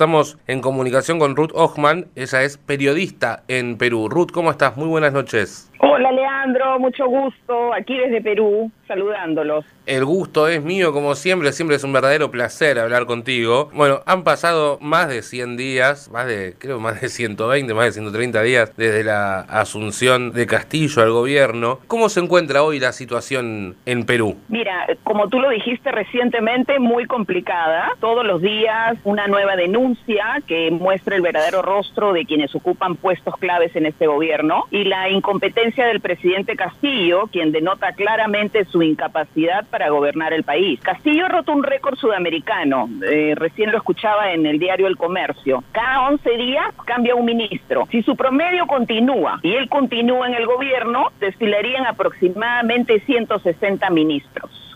Estamos en comunicación con Ruth Ochman, ella es periodista en Perú. Ruth, ¿cómo estás? Muy buenas noches. Hola Leandro, mucho gusto, aquí desde Perú, saludándolos. El gusto es mío, como siempre, siempre es un verdadero placer hablar contigo. Bueno, han pasado más de 100 días, más de, creo, más de 120, más de 130 días desde la asunción de Castillo al gobierno. ¿Cómo se encuentra hoy la situación en Perú? Mira, como tú lo dijiste recientemente, muy complicada. Todos los días una nueva denuncia que muestra el verdadero rostro de quienes ocupan puestos claves en este gobierno y la incompetencia del presidente Castillo, quien denota claramente su incapacidad para gobernar el país. Castillo ha roto un récord sudamericano, eh, recién lo escuchaba en el diario El Comercio. Cada 11 días cambia un ministro. Si su promedio continúa y él continúa en el gobierno, desfilarían aproximadamente 160 ministros.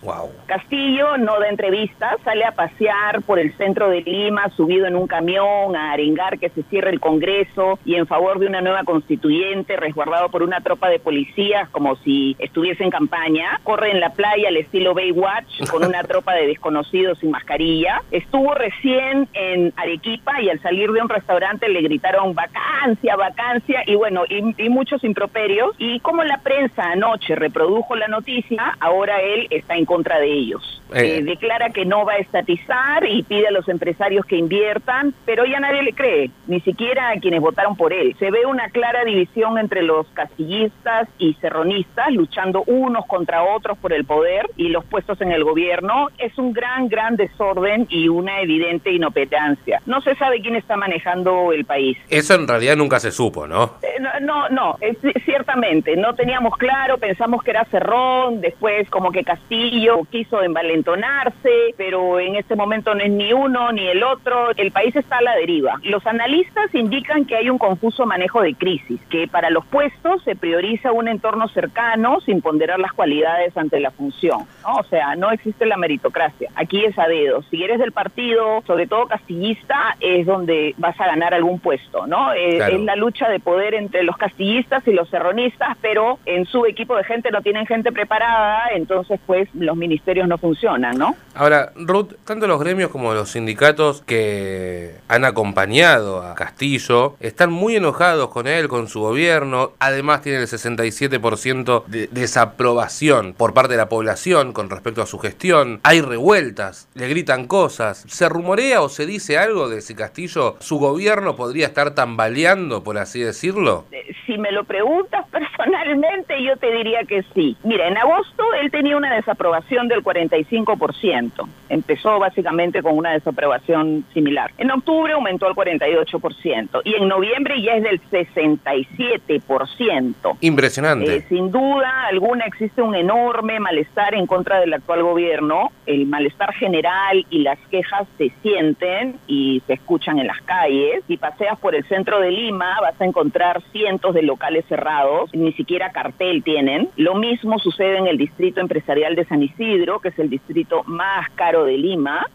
Castillo no da entrevistas, sale a pasear por el centro de Lima, subido en un camión, a arengar que se cierre el Congreso y en favor de una nueva constituyente, resguardado por una tropa de policías como si estuviese en campaña. Corre en la playa al estilo Baywatch con una tropa de desconocidos sin mascarilla. Estuvo recién en Arequipa y al salir de un restaurante le gritaron vacancia, vacancia y bueno, y, y muchos improperios. Y como la prensa anoche reprodujo la noticia, ahora él está en contra de ellos. Eh. Eh, declara que no va a estatizar y pide a los empresarios que inviertan, pero ya nadie le cree, ni siquiera a quienes votaron por él. Se ve una clara división entre los castillistas y serronistas, luchando unos contra otros por el poder y los puestos en el gobierno. Es un gran, gran desorden y una evidente inoperancia. No se sabe quién está manejando el país. Eso en realidad nunca se supo, ¿no? Eh, no, no, ciertamente. No teníamos claro, pensamos que era Cerrón, después como que Castillo quiso envalentonarse, pero en este momento no es ni uno ni el otro. El país está a la deriva. Los analistas indican que hay un confuso manejo de crisis, que para los puestos se prioriza un entorno cercano sin ponderar las cualidades ante la función. O sea, no existe la meritocracia. Aquí es a dedo. Si eres del partido, sobre todo castillista, es donde vas a ganar algún puesto, ¿no? Eh, es la lucha de poder entre los castillistas y los serronistas, pero en su equipo de gente no tienen gente preparada, entonces pues los ministerios no funcionan, ¿no? Ahora, Ruth, tanto los gremios como los sindicatos que han acompañado a Castillo están muy enojados con él, con su gobierno. Además, tienen el 67% de desaprobación por parte de la población con respecto a su gestión. Hay revueltas, le gritan cosas. ¿Se rumorea o se dice algo de si Castillo, su gobierno podría estar tambaleando, por así decirlo? Eh, si me lo preguntas personalmente, yo te diría que sí. Mira, en agosto él tenía una desaprobación del 45%. Empezó básicamente con una desaprobación similar. En octubre aumentó al 48% y en noviembre ya es del 67%. Impresionante. Eh, sin duda alguna existe un enorme malestar en contra del actual gobierno. El malestar general y las quejas se sienten y se escuchan en las calles. Si paseas por el centro de Lima vas a encontrar cientos de locales cerrados, ni siquiera cartel tienen. Lo mismo sucede en el distrito empresarial de San Isidro, que es el distrito más caro de Lima.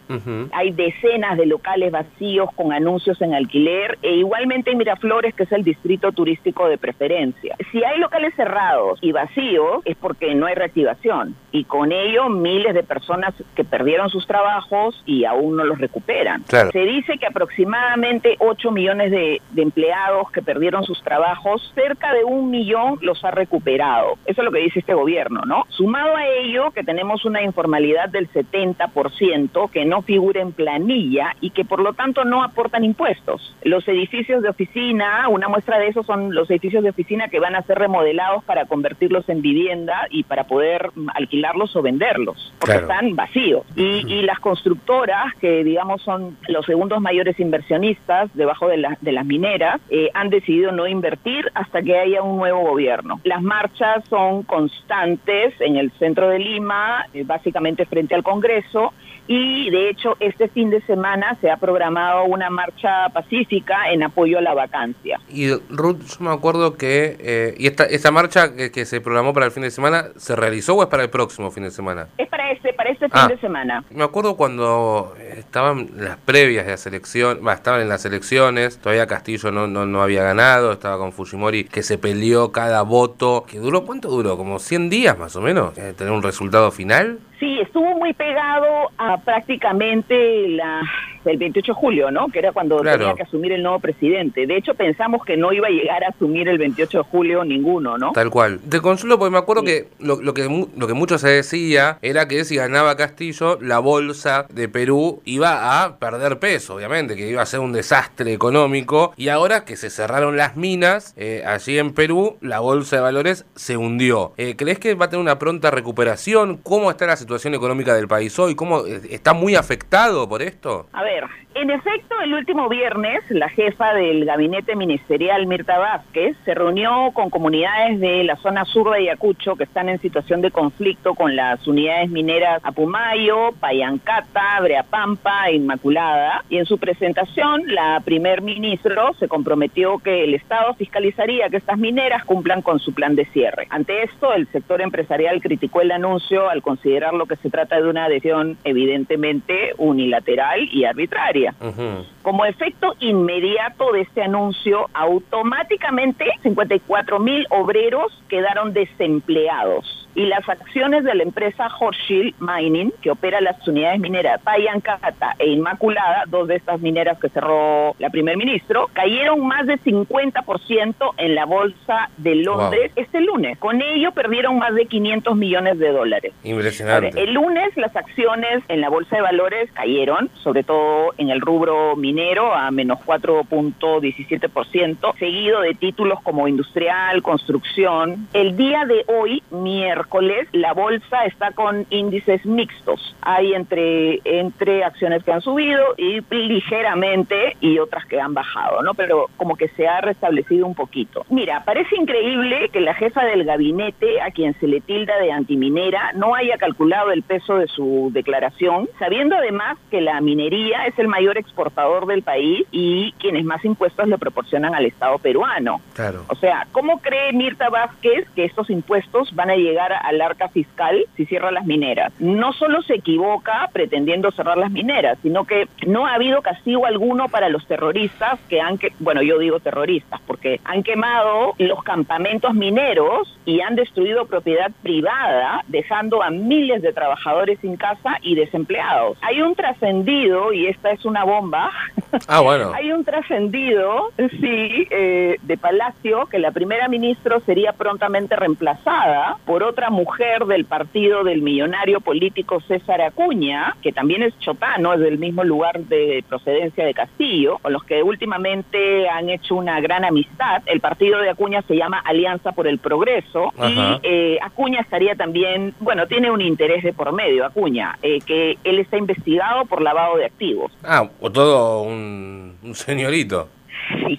Hay decenas de locales vacíos con anuncios en alquiler e igualmente en Miraflores, que es el distrito turístico de preferencia. Si hay locales cerrados y vacíos es porque no hay reactivación y con ello miles de personas que perdieron sus trabajos y aún no los recuperan. Se dice que aproximadamente 8 millones de, de empleados que perdieron sus trabajos, cerca de un millón los ha recuperado. Eso es lo que dice este gobierno, ¿no? Sumado a ello que tenemos tenemos una informalidad del 70% que no figura en planilla y que por lo tanto no aportan impuestos. Los edificios de oficina, una muestra de eso son los edificios de oficina que van a ser remodelados para convertirlos en vivienda y para poder alquilarlos o venderlos, porque están vacíos. Y, las constructoras, que digamos son los segundos mayores inversionistas debajo de, de las mineras, eh, han decidido no invertir hasta que haya un nuevo gobierno. Las marchas son constantes en el centro de Lima, eh, básicamente frente al Congreso, y de hecho este fin de semana se ha programado una marcha pacífica en apoyo a la vacancia. Y Ruth, yo me acuerdo que eh, y esta, esta marcha que, se programó para el fin de semana, ¿se realizó o es para el próximo fin de semana? Es para este, para este fin ah, de semana. Me acuerdo cuando estaban las previas de la selección, estaban en las elecciones, todavía Castillo no, no, no había ganado, estaba con Fujimori que se peleó cada voto, que duró, ¿cuánto duró? Como 100 días más o menos, eh, tener un resultado final. Sí, estuvo muy pegado a prácticamente la el 28 de julio, ¿no? Que era cuando tenía que asumir el nuevo presidente. De hecho, pensamos que no iba a llegar a asumir el 28 de julio ninguno, ¿no? Tal cual. Te consuelo porque me acuerdo que, lo, que lo que mucho se decía era que si ganaba Castillo, la bolsa de Perú iba a perder peso, obviamente, que iba a ser un desastre económico. Y ahora que se cerraron las minas eh, allí en Perú, la bolsa de valores se hundió. Eh, ¿Crees que va a tener una pronta recuperación? ¿Cómo está la situación económica del país hoy? ¿Cómo eh, está muy afectado por esto? A ver, vero, en efecto, el último viernes, la jefa del gabinete ministerial, Mirta Vázquez, se reunió con comunidades de la zona sur de Ayacucho que están en situación de conflicto con las unidades mineras Apumayo, Payancata, Breapampa Inmaculada. Y en su presentación, la primer ministro se comprometió que el Estado fiscalizaría que estas mineras cumplan con su plan de cierre. Ante esto, el sector empresarial criticó el anuncio al considerar lo que se trata de una decisión evidentemente unilateral y arbitraria Como efecto inmediato de este anuncio, automáticamente 54 mil obreros quedaron desempleados y las acciones de la empresa Hochschild Mining, que opera las unidades mineras Payancata e Inmaculada, dos de estas mineras que cerró la primer ministro, cayeron más de 50% en la bolsa de Londres este lunes. Con ello perdieron más de 500 millones de dólares. Impresionante. el lunes las acciones en la bolsa de valores cayeron, sobre todo en el rubro minero, a menos 4.17%, seguido de títulos como industrial, construcción. El día de hoy, miércoles, la bolsa está con índices mixtos. Hay entre, entre acciones que han subido y ligeramente y otras que han bajado, ¿no? Pero como que se ha restablecido un poquito. Mira, parece increíble que la jefa del gabinete, a quien se le tilda de antiminera, no haya calculado el peso de su declaración, sabiendo además que la minería es el mayor exportador del país y quienes más impuestos le proporcionan al Estado peruano. Claro. O sea, ¿cómo cree Mirta Vázquez que estos impuestos van a llegar al arca fiscal si cierra las mineras. No solo se equivoca pretendiendo cerrar las mineras, sino que no ha habido castigo alguno para los terroristas que han, que, bueno, yo digo terroristas, porque han quemado los campamentos mineros y han destruido propiedad privada, dejando a miles de trabajadores sin casa y desempleados. Hay un trascendido, y esta es una bomba, ah, bueno. hay un trascendido, sí, eh, de Palacio, que la primera ministra sería prontamente reemplazada por otra mujer del partido del millonario político César Acuña, que también es chotano, es del mismo lugar de procedencia de Castillo, con los que últimamente han hecho una gran amistad. El partido de Acuña se llama Alianza por el Progreso y eh, Acuña estaría también, bueno, tiene un interés de por medio, Acuña, eh, que él está investigado por lavado de activos. Ah, o todo un, un señorito. Sí.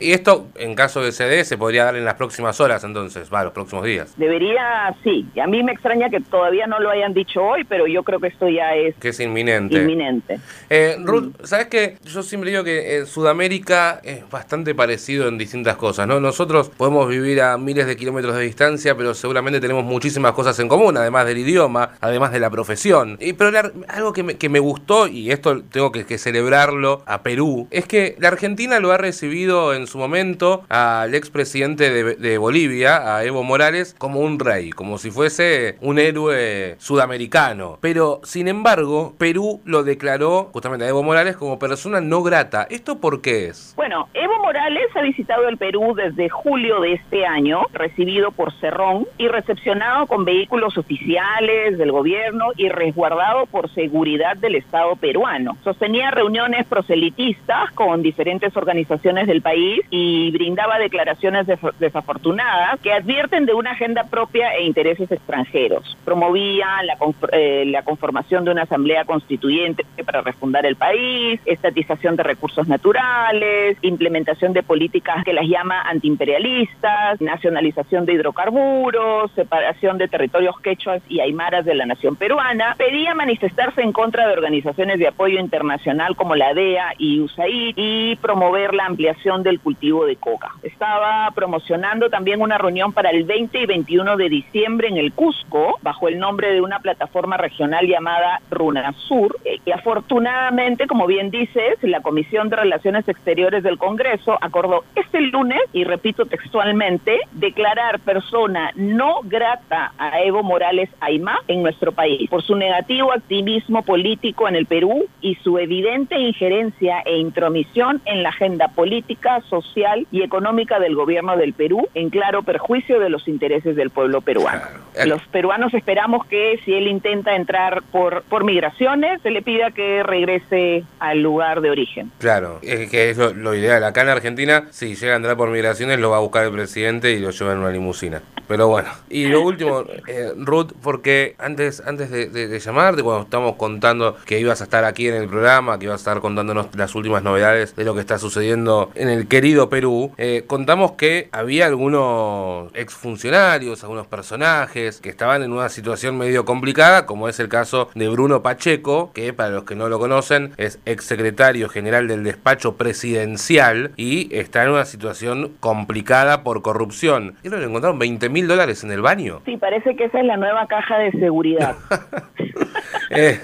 Y esto, en caso de CD, se podría dar en las próximas horas, entonces, va, los próximos días. Debería, sí. Y a mí me extraña que todavía no lo hayan dicho hoy, pero yo creo que esto ya es... Que es inminente. Inminente. Eh, Ruth, ¿sabes qué? Yo siempre digo que en Sudamérica es bastante parecido en distintas cosas, ¿no? Nosotros podemos vivir a miles de kilómetros de distancia, pero seguramente tenemos muchísimas cosas en común, además del idioma, además de la profesión. Y, pero algo que me, que me, gustó, y esto tengo que, que celebrarlo a Perú, es que la Argentina lo ha recibido en su momento al expresidente de, de Bolivia, a Evo Morales, como un rey, como si fuese un héroe sudamericano. Pero, sin embargo, Perú lo declaró justamente a Evo Morales como persona no grata. ¿Esto por qué es? Bueno, Evo Morales ha visitado el Perú desde julio de este año, recibido por Cerrón y recepcionado con vehículos oficiales del gobierno y resguardado por seguridad del Estado peruano. Sostenía reuniones proselitistas con diferentes organizaciones del país y brindaba declaraciones desafortunadas que advierten de una agenda propia e intereses extranjeros. Promovía la, eh, la conformación de una asamblea constituyente para refundar el país, estatización de recursos naturales, implementación de políticas que las llama antiimperialistas, nacionalización de hidrocarburos, separación de territorios quechuas y aymaras de la nación peruana. Pedía manifestarse en contra de organizaciones de apoyo internacional como la DEA y USAID y promover la ampliación del cultivo de coca. Estaba promocionando también una reunión para el 20 y 21 de diciembre en el Cusco, bajo el nombre de una plataforma regional llamada RUNASUR, eh, y afortunadamente, como bien dices, la Comisión de Relaciones Exteriores del Congreso acordó este lunes, y repito textualmente, declarar persona no grata a Evo Morales Aymá en nuestro país por su negativo activismo político en el Perú y su evidente injerencia e intromisión en la agenda política, social y económica del gobierno del Perú, en claro perjuicio de los intereses del pueblo peruano. Los peruanos esperamos que si él intenta entrar por, por migraciones, se le pida que regrese al lugar de origen. Claro, es que es lo, ideal. Acá en Argentina, si llega a entrar por migraciones, lo va a buscar el presidente y lo lleva en una limusina. Pero bueno, y lo último, eh, Ruth, porque antes, antes de, de, llamarte, cuando estamos contando que ibas a estar aquí en el programa, que ibas a estar contándonos las últimas novedades de lo que está sucediendo en el querido Perú, eh, contamos que había algunos exfuncionarios, algunos personajes que estaban en una situación medio complicada, como es el caso de Bruno Pacheco, que para los que no lo conocen es exsecretario general del despacho presidencial y está en una situación complicada por corrupción. Y lo encontraron 20 mil dólares en el baño. Sí, parece que esa es la nueva caja de seguridad. eh,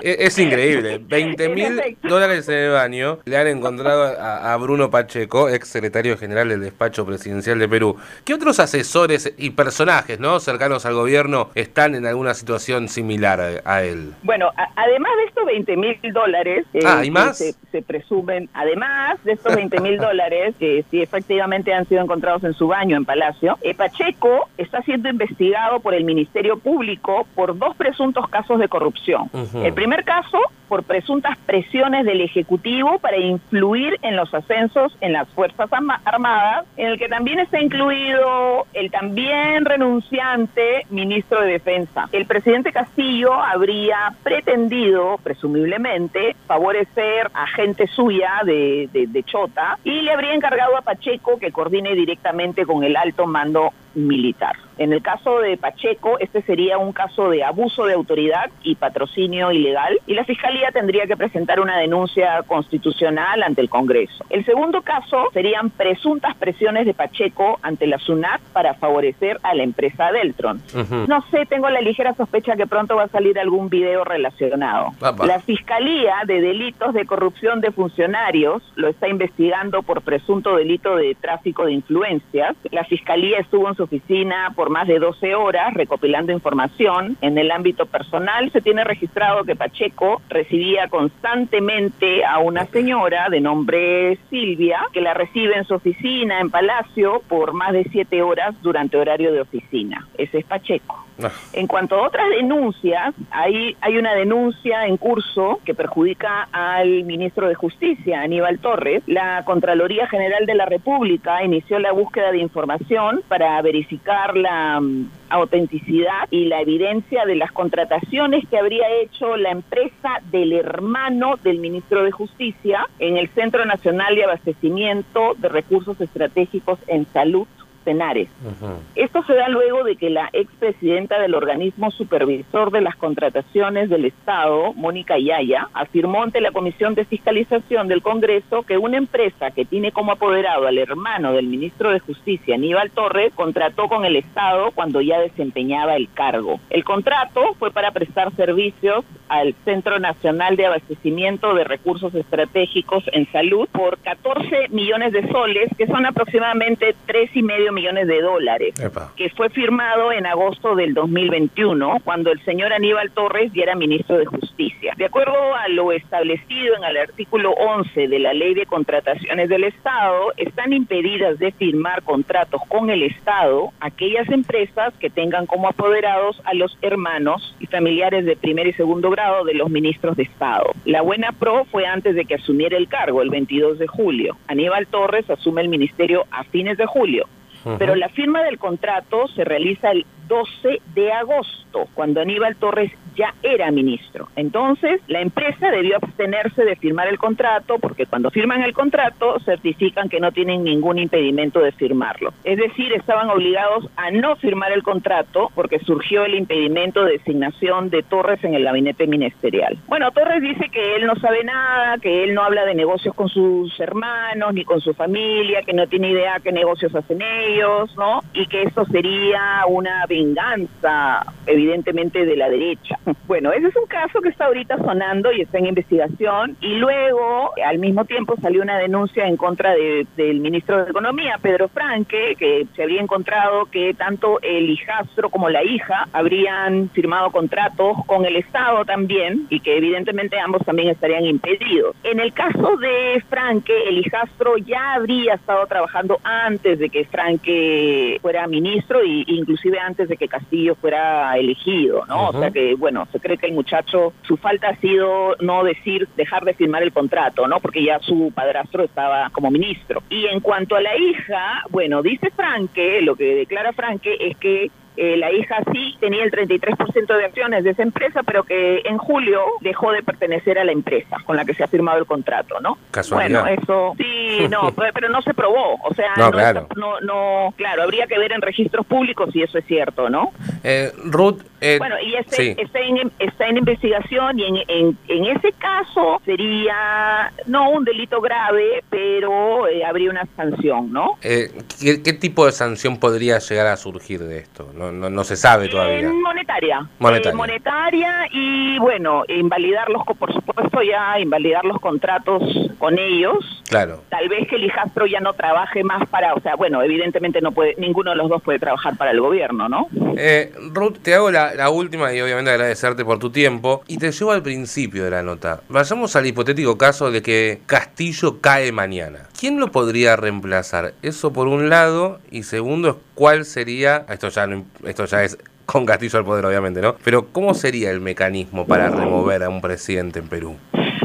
es, increíble. 20 mil dólares en el baño le han encontrado a, Bruno Pacheco, ex secretario general del despacho presidencial de Perú. ¿Qué otros asesores y personajes no cercanos al gobierno están en alguna situación similar a, él? Bueno, además de estos 20 mil dólares, eh, ah, más? Se, presumen, además de estos 20 mil dólares, que sí efectivamente han sido encontrados en su baño en Palacio, eh, Pacheco está siendo investigado por el Ministerio Público por dos presuntos casos de corrupción. El primer caso, por presuntas presiones del Ejecutivo para influir en los ascensos en las Fuerzas Armadas, en el que también está incluido el también renunciante ministro de Defensa. El presidente Castillo habría pretendido, presumiblemente, favorecer a gente suya de, de Chota y le habría encargado a Pacheco que coordine directamente con el alto mando militar. En el caso de Pacheco, este sería un caso de abuso de autoridad y patrocinio ilegal y la Fiscalía tendría que presentar una denuncia constitucional ante el Congreso. El segundo caso serían presuntas presiones de Pacheco ante la SUNAT para favorecer a la empresa Deltron. No sé, tengo la ligera sospecha que pronto va a salir algún video relacionado. La Fiscalía de Delitos de Corrupción de Funcionarios lo está investigando por presunto delito de tráfico de influencias. La Fiscalía estuvo en su oficina por más de 12 horas recopilando información. En el ámbito personal se tiene registrado que Pacheco recibía constantemente a una señora de nombre Silvia, que la recibe en su oficina en Palacio por más de 7 horas durante horario de oficina. Ese es Pacheco. En cuanto a otras denuncias, hay, hay una denuncia en curso que perjudica al ministro de Justicia, Aníbal Torres. La Contraloría General de la República inició la búsqueda de información para verificar la mm, autenticidad y la evidencia de las contrataciones que habría hecho la empresa del hermano del ministro de Justicia en el Centro Nacional de Abastecimiento de Recursos Estratégicos en Salud esto se da luego de que la expresidenta del organismo supervisor de las contrataciones del Estado, Mónica Yaya, afirmó ante la Comisión de Fiscalización del Congreso que una empresa que tiene como apoderado al hermano del ministro de Justicia, Aníbal Torres, contrató con el Estado cuando ya desempeñaba el cargo. El contrato fue para prestar servicios al Centro Nacional de Abastecimiento de Recursos Estratégicos en Salud por 14 millones de soles, que son aproximadamente tres y medio millones de dólares, que fue firmado en agosto del 2021, cuando el señor Aníbal Torres ya era ministro de Justicia. De acuerdo a lo establecido en el artículo 11 de la Ley de Contrataciones del Estado, están impedidas de firmar contratos con el Estado aquellas empresas que tengan como apoderados a los hermanos y familiares de primer y segundo grado de los ministros de Estado. La buena pro fue antes de que asumiera el cargo, el 22 de julio. Aníbal Torres asume el ministerio a fines de julio pero la firma del contrato se realiza el 12 de agosto, cuando Aníbal Torres ya era ministro. Entonces, la empresa debió abstenerse de firmar el contrato porque cuando firman el contrato certifican que no tienen ningún impedimento de firmarlo. Es decir, estaban obligados a no firmar el contrato porque surgió el impedimento de designación de Torres en el gabinete ministerial. Bueno, Torres dice que él no sabe nada, que él no habla de negocios con sus hermanos ni con su familia, que no tiene idea qué negocios hacen ellos, ¿no? Y que esto sería una venganza, evidentemente, de la derecha. Bueno, ese es un caso que está ahorita sonando y está en investigación. Y luego, al mismo tiempo, salió una denuncia en contra del ministro de Economía, Pedro Franque, que se había encontrado que tanto el hijastro como la hija habrían firmado contratos con el Estado también y que evidentemente ambos también estarían impedidos. En el caso de Franque, el hijastro ya habría estado trabajando antes de que Franque fuera ministro e inclusive antes de que Castillo fuera elegido, ¿no? O sea que, bueno, se cree que el muchacho, su falta ha sido no decir, dejar de firmar el contrato, ¿no? Porque ya su padrastro estaba como ministro. Y en cuanto a la hija, bueno, dice Franque, lo que declara Franque es que eh, la hija sí tenía el 33% de acciones de esa empresa, pero que en julio dejó de pertenecer a la empresa con la que se ha firmado el contrato, ¿no? Casualidad. Bueno, eso sí, no, pero no se probó, o sea, no, claro. no, claro, habría que ver en registros públicos si eso es cierto, ¿no? Eh, Ruth, eh, bueno, y ese, está, en, está en investigación y en, en, en, ese caso sería no un delito grave, pero habría una sanción, ¿no? ¿qué, ¿qué, tipo de sanción podría llegar a surgir de esto? ¿no? no, se sabe todavía. monetaria. Monetaria. monetaria y bueno, invalidar los, por supuesto ya, invalidar los contratos con ellos. Claro. Tal vez que el hijastro ya no trabaje más para, o sea, bueno, evidentemente no puede, ninguno de los dos puede trabajar para el gobierno, ¿no? Eh, Ruth, te hago la, la última y obviamente agradecerte por tu tiempo y te llevo al principio de la nota. Vayamos al hipotético caso de que Castillo cae mañana. ¿Quién lo podría reemplazar? Eso por un lado y segundo cuál sería, esto ya no, esto ya es con Castillo al poder obviamente, ¿no? Pero ¿cómo sería el mecanismo para remover a un presidente en Perú?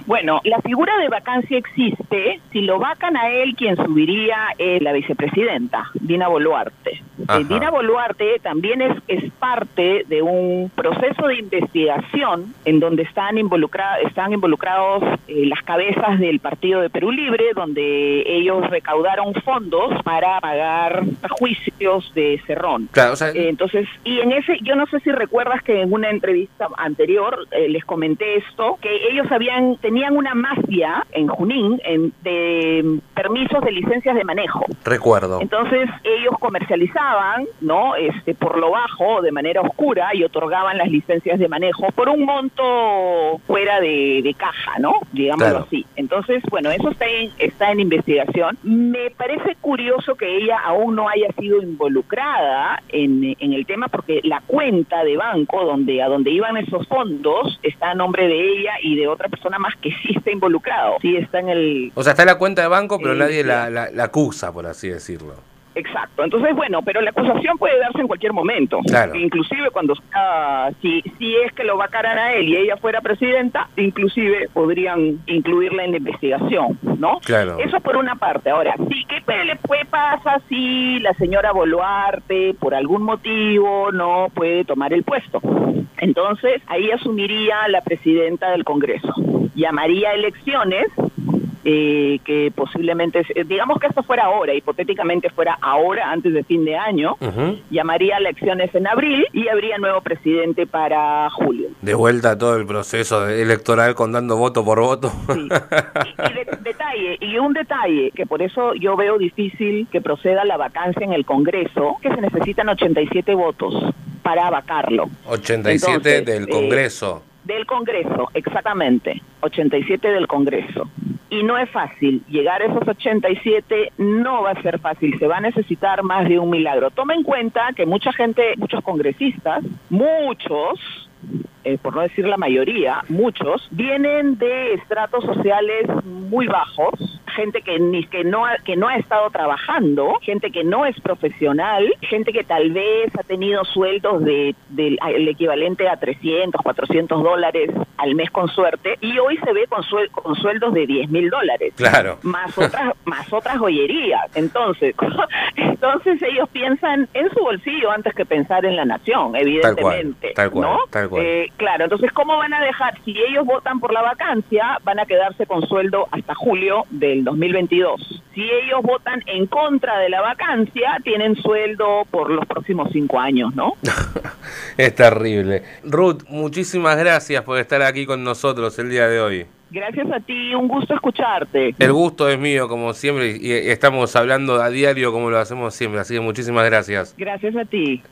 Bueno, la figura de vacancia existe. Si lo vacan a él, quien subiría es la vicepresidenta, Dina Boluarte. Eh, Dina Boluarte también es, es parte de un proceso de investigación en donde están, involucrados están involucrados eh, las cabezas del Partido de Perú Libre, donde ellos recaudaron fondos para pagar juicios de Cerrón. Claro, o sea, eh, Entonces, y en ese, yo no sé si recuerdas que en una entrevista anterior les comenté esto, que ellos habían tenían una mafia en Junín en, de permisos de licencias de manejo. Recuerdo. Entonces ellos comercializaban, ¿no? Este por lo bajo, de manera oscura y otorgaban las licencias de manejo por un monto fuera de, caja, ¿no? Digámoslo así. Entonces, bueno, eso está en, está en investigación. Me parece curioso que ella aún no haya sido involucrada en, en el tema porque la cuenta de banco donde a donde iban esos fondos está a nombre de ella y de otra persona más que sí está involucrado, sí está en el... O sea, está en la cuenta de banco, pero nadie la, la, acusa, por así decirlo. Exacto, entonces bueno, pero la acusación puede darse en cualquier momento. Claro. Inclusive cuando si si es que lo vacaran a él y ella fuera presidenta, inclusive podrían incluirla en la investigación, ¿no? Claro. Eso por una parte. Ahora, sí, ¿qué le puede pasar si la señora Boluarte por algún motivo no puede tomar el puesto? Entonces, ahí asumiría la presidenta del Congreso llamaría elecciones eh, que posiblemente, digamos que esto fuera ahora, hipotéticamente fuera ahora, antes de fin de año, llamaría a elecciones en abril y habría nuevo presidente para julio. De vuelta todo el proceso electoral contando voto por voto. Sí. Y, detalle, y un detalle, que por eso yo veo difícil que proceda la vacancia en el Congreso, que se necesitan 87 votos para vacarlo. 87 del Congreso. Del Congreso, exactamente, 87 del Congreso. Y no es fácil, llegar a esos 87 no va a ser fácil, se va a necesitar más de un milagro. Toma en cuenta que mucha gente, muchos congresistas, muchos, eh, por no decir la mayoría, muchos, vienen de estratos sociales muy bajos, gente que ni que no ha, que no ha estado trabajando, gente que no es profesional, gente que tal vez ha tenido sueldos de del el equivalente a 300, 400 dólares al mes con suerte y hoy se ve con, con sueldos de 10 mil dólares. Claro. Más otras, más otras joyerías. Entonces, entonces ellos piensan en su bolsillo antes que pensar en la nación, evidentemente. Tal cual, ¿no? tal cual. Eh, claro, entonces, ¿cómo van a dejar? Si ellos votan por la vacancia, van a quedarse con sueldo hasta julio del 2022. Si ellos votan en contra de la vacancia, tienen sueldo por los próximos cinco años, ¿no? es terrible. Ruth, muchísimas gracias por estar aquí con nosotros el día de hoy. Gracias a ti, un gusto escucharte. El gusto es mío, como siempre, y estamos hablando a diario como lo hacemos siempre, así que muchísimas gracias. Gracias a ti.